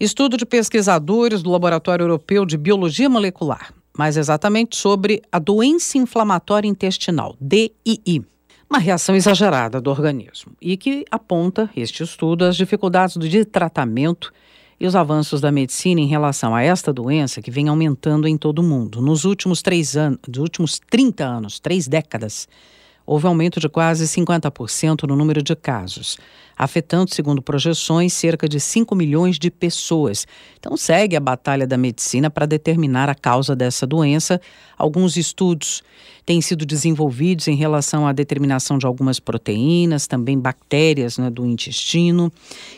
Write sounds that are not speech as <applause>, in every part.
Estudo de pesquisadores do Laboratório Europeu de Biologia Molecular, mais exatamente sobre a doença inflamatória intestinal, DII. Uma reação exagerada do organismo e que aponta, este estudo, as dificuldades de tratamento e os avanços da medicina em relação a esta doença que vem aumentando em todo o mundo. Nos últimos três anos, nos últimos 30 anos, três décadas, houve aumento de quase 50% no número de casos, afetando, segundo projeções, cerca de 5 milhões de pessoas. Então, segue a batalha da medicina para determinar a causa dessa doença. Alguns estudos têm sido desenvolvidos em relação à determinação de algumas proteínas, também bactérias né, do intestino.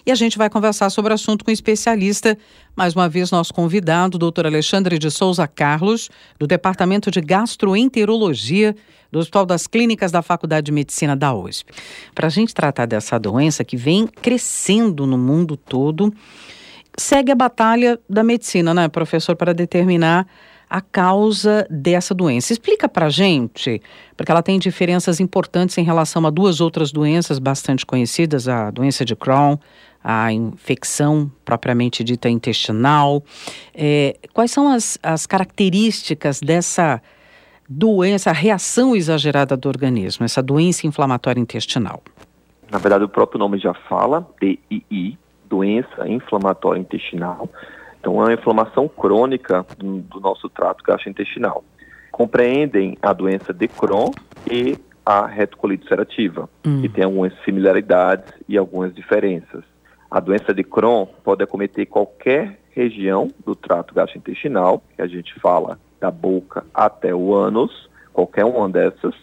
E a gente vai conversar sobre o assunto com um especialista mais uma vez, nosso convidado, doutor Alexandre de Souza Carlos, do Departamento de Gastroenterologia do Hospital das Clínicas da Faculdade de Medicina da USP. Para a gente tratar dessa doença que vem crescendo no mundo todo, segue a batalha da medicina, né, professor, para determinar a causa dessa doença. Explica para gente, porque ela tem diferenças importantes em relação a duas outras doenças bastante conhecidas, a doença de Crohn, a infecção propriamente dita intestinal. É, quais são as, as características dessa doença, a reação exagerada do organismo, essa doença inflamatória intestinal? Na verdade, o próprio nome já fala, DII, doença inflamatória intestinal. Então, é uma inflamação crônica do, do nosso trato gastrointestinal. Compreendem a doença de Crohn e a retocolite ulcerativa, hum. que tem algumas similaridades e algumas diferenças. A doença de Crohn pode acometer qualquer região do trato gastrointestinal, que a gente fala da boca até o ânus, qualquer uma dessas,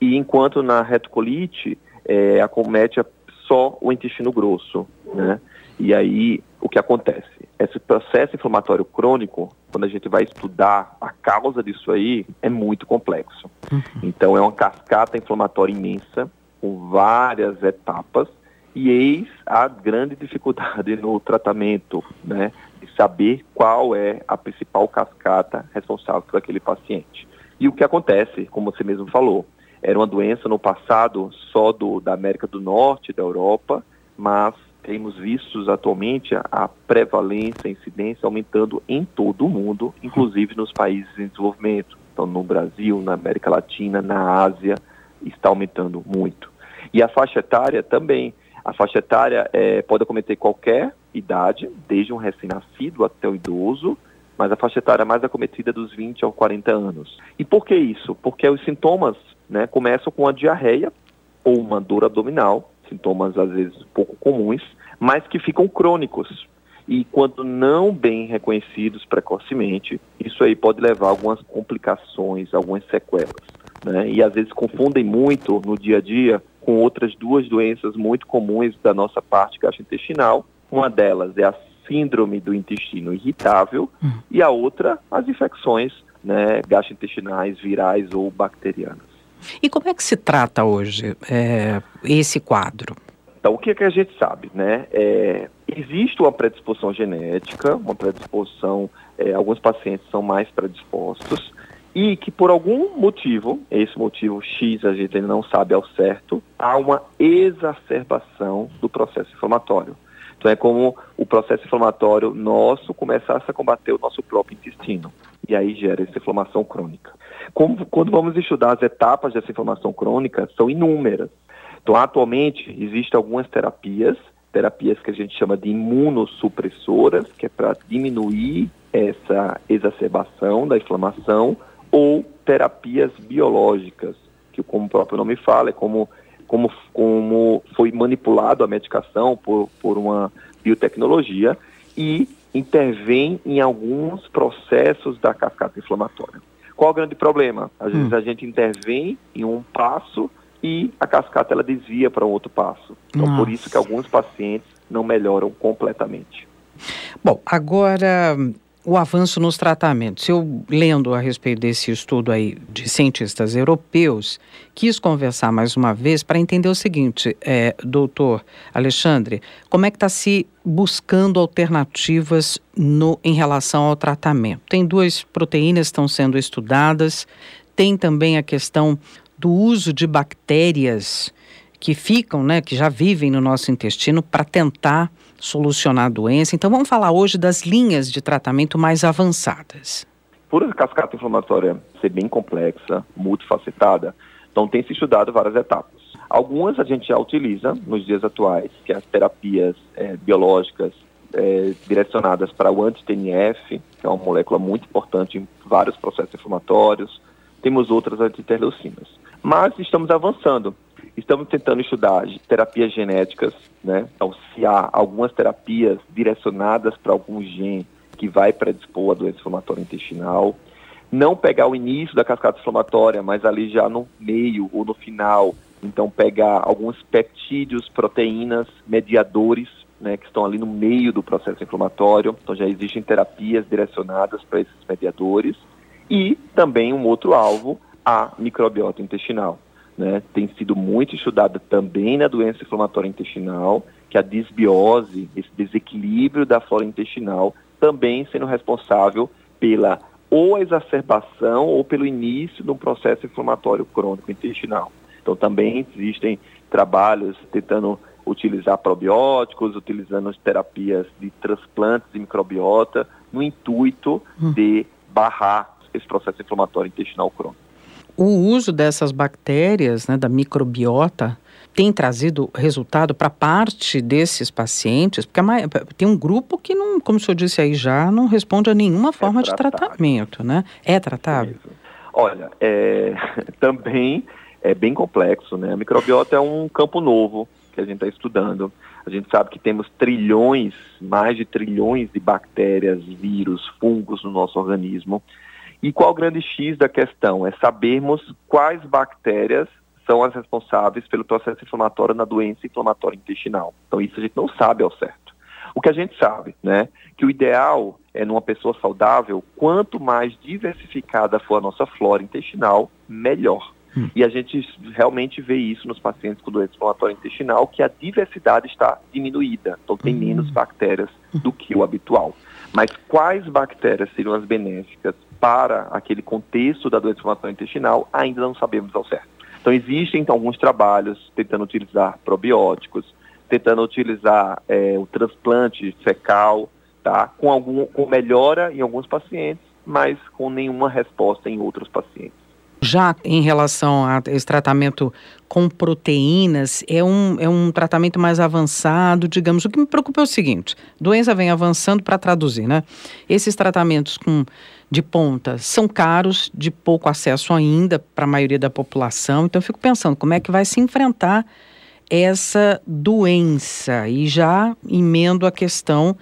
e enquanto na retocolite é, acomete só o intestino grosso, né? E aí o que acontece? Esse processo inflamatório crônico, quando a gente vai estudar a causa disso aí, é muito complexo. Uhum. Então é uma cascata inflamatória imensa, com várias etapas, e eis a grande dificuldade no tratamento, né, de saber qual é a principal cascata responsável por aquele paciente. E o que acontece, como você mesmo falou, era uma doença no passado só do, da América do Norte, da Europa, mas temos visto atualmente a prevalência, a incidência aumentando em todo o mundo, inclusive nos países em desenvolvimento. Então, no Brasil, na América Latina, na Ásia, está aumentando muito. E a faixa etária também. A faixa etária é, pode acometer qualquer idade, desde um recém-nascido até o idoso, mas a faixa etária mais acometida é dos 20 aos 40 anos. E por que isso? Porque os sintomas né, começam com a diarreia ou uma dor abdominal, sintomas às vezes pouco comuns, mas que ficam crônicos. E quando não bem reconhecidos precocemente, isso aí pode levar a algumas complicações, algumas sequelas. Né? E às vezes confundem muito no dia a dia com outras duas doenças muito comuns da nossa parte gastrointestinal. Uma delas é a síndrome do intestino irritável hum. e a outra, as infecções né, gastrointestinais, virais ou bacterianas. E como é que se trata hoje é, esse quadro? Então, o que, é que a gente sabe? Né? É, existe uma predisposição genética, uma predisposição, é, alguns pacientes são mais predispostos, e que por algum motivo, esse motivo X a gente não sabe ao certo, há uma exacerbação do processo inflamatório. Então é como o processo inflamatório nosso começasse a combater o nosso próprio intestino. E aí gera essa inflamação crônica. Como, quando vamos estudar as etapas dessa inflamação crônica, são inúmeras. Então, atualmente, existem algumas terapias, terapias que a gente chama de imunossupressoras, que é para diminuir essa exacerbação da inflamação, ou terapias biológicas, que como o próprio nome fala, é como, como, como foi manipulado a medicação por, por uma biotecnologia e intervém em alguns processos da cascata inflamatória. Qual o grande problema? Às vezes hum. a gente intervém em um passo e a cascata ela desvia para um outro passo. Então Nossa. por isso que alguns pacientes não melhoram completamente. Bom, agora o avanço nos tratamentos. Eu, lendo a respeito desse estudo aí de cientistas europeus, quis conversar mais uma vez para entender o seguinte, é, doutor Alexandre, como é que está se buscando alternativas no, em relação ao tratamento? Tem duas proteínas que estão sendo estudadas, tem também a questão do uso de bactérias que ficam, né, que já vivem no nosso intestino para tentar solucionar a doença. Então vamos falar hoje das linhas de tratamento mais avançadas. Por a cascata inflamatória ser bem complexa, multifacetada, então tem se estudado várias etapas. Algumas a gente já utiliza nos dias atuais, que é as terapias é, biológicas é, direcionadas para o anti-TNF, que é uma molécula muito importante em vários processos inflamatórios. Temos outras antiterleucinas. Mas estamos avançando. Estamos tentando estudar terapias genéticas, né? Então, se há algumas terapias direcionadas para algum gene que vai predispor a doença inflamatória intestinal. Não pegar o início da cascata inflamatória, mas ali já no meio ou no final. Então, pegar alguns peptídeos, proteínas, mediadores, né, que estão ali no meio do processo inflamatório. Então, já existem terapias direcionadas para esses mediadores. E também um outro alvo, a microbiota intestinal. Né? Tem sido muito estudada também na doença inflamatória intestinal, que a disbiose, esse desequilíbrio da flora intestinal, também sendo responsável pela ou exacerbação ou pelo início de um processo inflamatório crônico intestinal. Então também existem trabalhos tentando utilizar probióticos, utilizando terapias de transplantes de microbiota, no intuito hum. de barrar esse processo inflamatório intestinal crônico. O uso dessas bactérias, né, da microbiota, tem trazido resultado para parte desses pacientes? Porque tem um grupo que, não, como o senhor disse aí já, não responde a nenhuma forma é de tratamento, né? É tratável? Olha, é, <laughs> também é bem complexo, né? A microbiota é um campo novo que a gente está estudando. A gente sabe que temos trilhões, mais de trilhões de bactérias, vírus, fungos no nosso organismo. E qual o grande X da questão? É sabermos quais bactérias são as responsáveis pelo processo inflamatório na doença inflamatória intestinal. Então isso a gente não sabe ao certo. O que a gente sabe, né, que o ideal é numa pessoa saudável, quanto mais diversificada for a nossa flora intestinal, melhor. Hum. E a gente realmente vê isso nos pacientes com doença inflamatória intestinal, que a diversidade está diminuída. Então tem hum. menos bactérias do que o habitual. Mas quais bactérias seriam as benéficas para aquele contexto da doença inflamatória intestinal, ainda não sabemos ao certo. Então, existem então, alguns trabalhos tentando utilizar probióticos, tentando utilizar é, o transplante fecal, tá? com, algum, com melhora em alguns pacientes, mas com nenhuma resposta em outros pacientes. Já em relação a esse tratamento com proteínas, é um, é um tratamento mais avançado, digamos. O que me preocupa é o seguinte: doença vem avançando para traduzir, né? Esses tratamentos com de ponta são caros, de pouco acesso ainda para a maioria da população. Então, eu fico pensando como é que vai se enfrentar essa doença. E já emendo a questão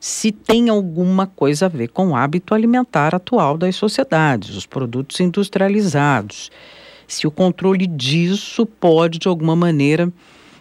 se tem alguma coisa a ver com o hábito alimentar atual das sociedades, os produtos industrializados. Se o controle disso pode, de alguma maneira,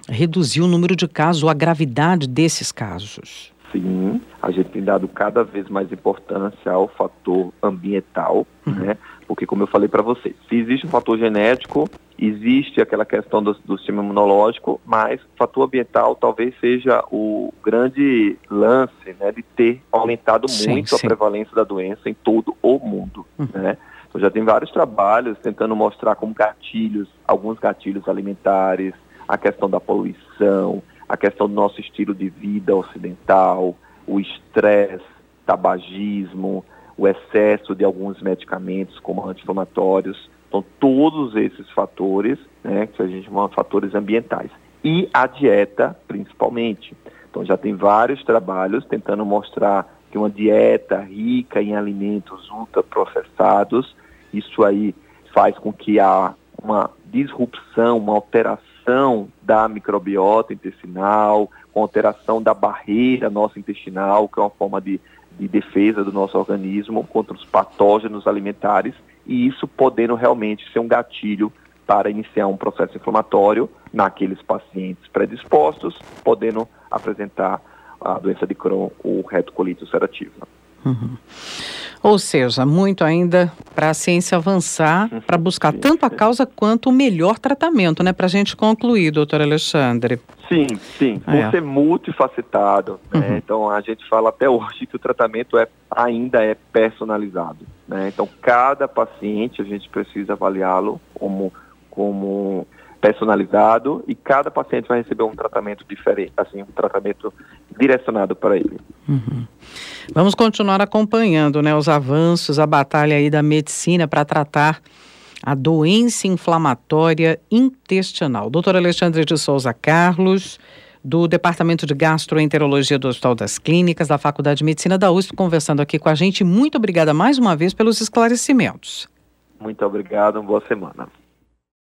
reduzir o número de casos ou a gravidade desses casos. Sim, a gente tem dado cada vez mais importância ao fator ambiental, uhum. né? Porque, como eu falei para você, se existe um fator genético, existe aquela questão do, do sistema imunológico, mas o fator ambiental talvez seja o grande lance, né? De ter aumentado sim, muito sim. a prevalência da doença em todo o mundo, uhum. né? Então, já tem vários trabalhos tentando mostrar como gatilhos, alguns gatilhos alimentares, a questão da poluição, a questão do nosso estilo de vida ocidental, o estresse, tabagismo, o excesso de alguns medicamentos como anti-inflamatórios. Então, todos esses fatores, né, que a gente chama de fatores ambientais. E a dieta, principalmente. Então, já tem vários trabalhos tentando mostrar que uma dieta rica em alimentos ultraprocessados, isso aí faz com que há uma disrupção, uma alteração da microbiota intestinal, com alteração da barreira nossa intestinal, que é uma forma de, de defesa do nosso organismo contra os patógenos alimentares, e isso podendo realmente ser um gatilho para iniciar um processo inflamatório naqueles pacientes predispostos, podendo apresentar a doença de Crohn ou retocolite ulcerativa. Uhum. Ou seja, muito ainda para a ciência avançar, para buscar tanto a causa quanto o melhor tratamento, né? Para a gente concluir, doutor Alexandre. Sim, sim. Por é. ser multifacetado. Né? Uhum. Então, a gente fala até hoje que o tratamento é, ainda é personalizado. Né? Então, cada paciente a gente precisa avaliá-lo como, como personalizado e cada paciente vai receber um tratamento diferente, assim, um tratamento direcionado para ele. Uhum. Vamos continuar acompanhando, né, os avanços, a batalha aí da medicina para tratar a doença inflamatória intestinal. Doutor Alexandre de Souza Carlos, do Departamento de Gastroenterologia do Hospital das Clínicas, da Faculdade de Medicina da USP, conversando aqui com a gente. Muito obrigada mais uma vez pelos esclarecimentos. Muito obrigado, boa semana.